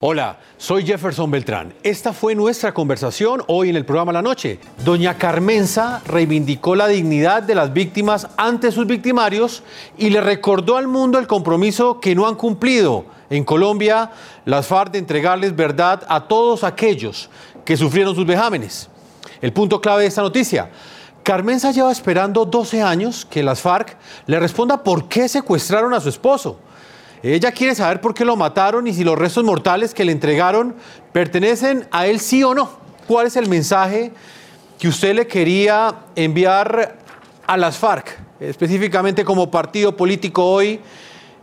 Hola, soy Jefferson Beltrán. Esta fue nuestra conversación hoy en el programa La Noche. Doña Carmenza reivindicó la dignidad de las víctimas ante sus victimarios y le recordó al mundo el compromiso que no han cumplido en Colombia las FARC de entregarles verdad a todos aquellos que sufrieron sus vejámenes. El punto clave de esta noticia. Carmenza lleva esperando 12 años que las FARC le responda por qué secuestraron a su esposo. Ella quiere saber por qué lo mataron y si los restos mortales que le entregaron pertenecen a él sí o no. ¿Cuál es el mensaje que usted le quería enviar a las FARC, específicamente como partido político hoy,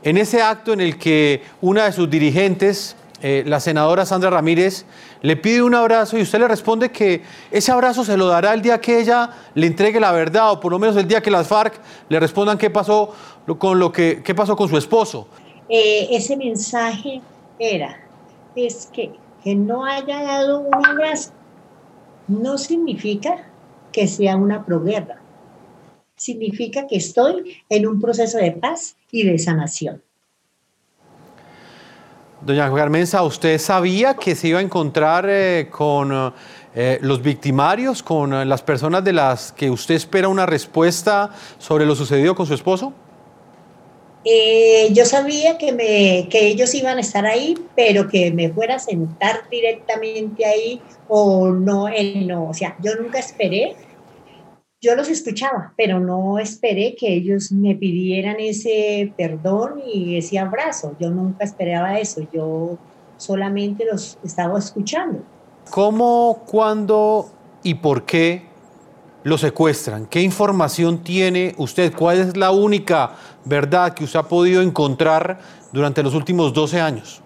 en ese acto en el que una de sus dirigentes, eh, la senadora Sandra Ramírez, le pide un abrazo y usted le responde que ese abrazo se lo dará el día que ella le entregue la verdad o por lo menos el día que las FARC le respondan qué pasó con lo que qué pasó con su esposo. Eh, ese mensaje era, es que, que no haya dado un abrazo no significa que sea una proguerra, significa que estoy en un proceso de paz y de sanación. Doña Carmenza, ¿usted sabía que se iba a encontrar eh, con eh, los victimarios, con las personas de las que usted espera una respuesta sobre lo sucedido con su esposo? Eh, yo sabía que, me, que ellos iban a estar ahí, pero que me fuera a sentar directamente ahí o no, él no. O sea, yo nunca esperé, yo los escuchaba, pero no esperé que ellos me pidieran ese perdón y ese abrazo. Yo nunca esperaba eso, yo solamente los estaba escuchando. ¿Cómo, cuándo y por qué lo secuestran? ¿Qué información tiene usted? ¿Cuál es la única verdad que usted ha podido encontrar durante los últimos 12 años?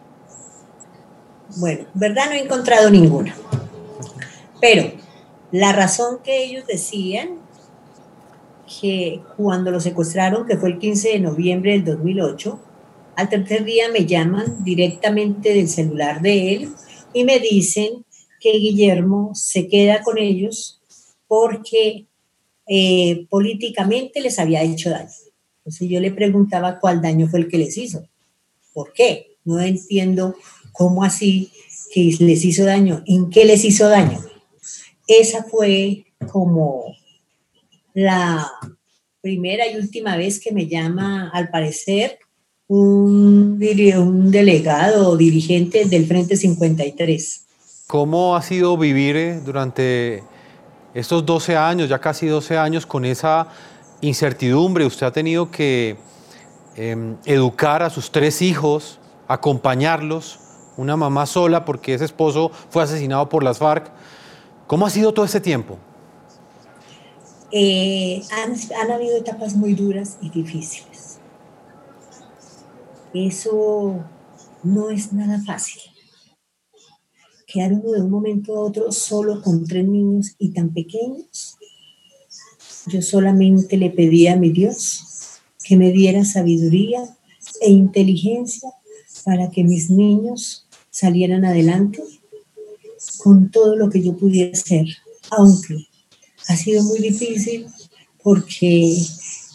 Bueno, verdad no he encontrado ninguna. Pero la razón que ellos decían que cuando lo secuestraron, que fue el 15 de noviembre del 2008, al tercer día me llaman directamente del celular de él y me dicen que Guillermo se queda con ellos porque eh, políticamente les había hecho daño. Entonces yo le preguntaba cuál daño fue el que les hizo. ¿Por qué? No entiendo cómo así que les hizo daño. ¿En qué les hizo daño? Esa fue como la primera y última vez que me llama, al parecer, un, delegado o dirigente del Frente 53. ¿Cómo ha sido vivir eh, durante estos 12 años, ya casi 12 años, con esa incertidumbre, usted ha tenido que em, educar a sus tres hijos, acompañarlos, una mamá sola porque ese esposo fue asesinado por las FARC. ¿Cómo ha sido todo ese tiempo? Eh, han habido etapas muy duras y difíciles. Eso no es nada fácil quedar uno de un momento a otro solo con tres niños y tan pequeños. Yo solamente le pedía a mi Dios que me diera sabiduría e inteligencia para que mis niños salieran adelante con todo lo que yo pudiera hacer, aunque ha sido muy difícil porque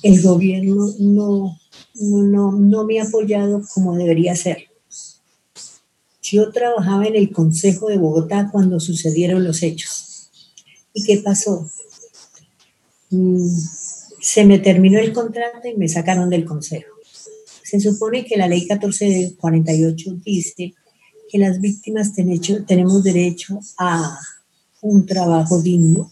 el gobierno no, no, no me ha apoyado como debería ser. Yo trabajaba en el Consejo de Bogotá cuando sucedieron los hechos. ¿Y qué pasó? Mm, se me terminó el contrato y me sacaron del Consejo. Se supone que la ley 1448 dice que las víctimas tenemos derecho a un trabajo digno,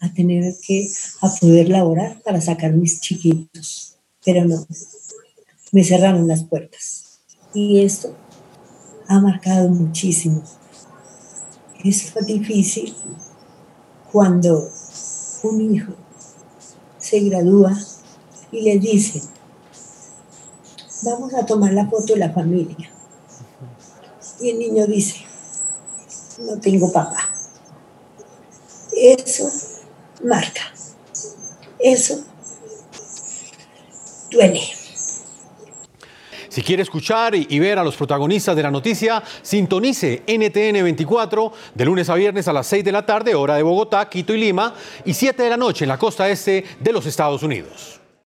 a tener que, a poder laborar para sacar mis chiquitos. Pero no, me cerraron las puertas. Y esto ha marcado muchísimo. Es difícil cuando un hijo se gradúa y le dice, vamos a tomar la foto de la familia. Y el niño dice, no tengo papá. Eso marca. Eso duele. Si quiere escuchar y ver a los protagonistas de la noticia, sintonice NTN 24 de lunes a viernes a las 6 de la tarde, hora de Bogotá, Quito y Lima, y 7 de la noche en la costa este de los Estados Unidos.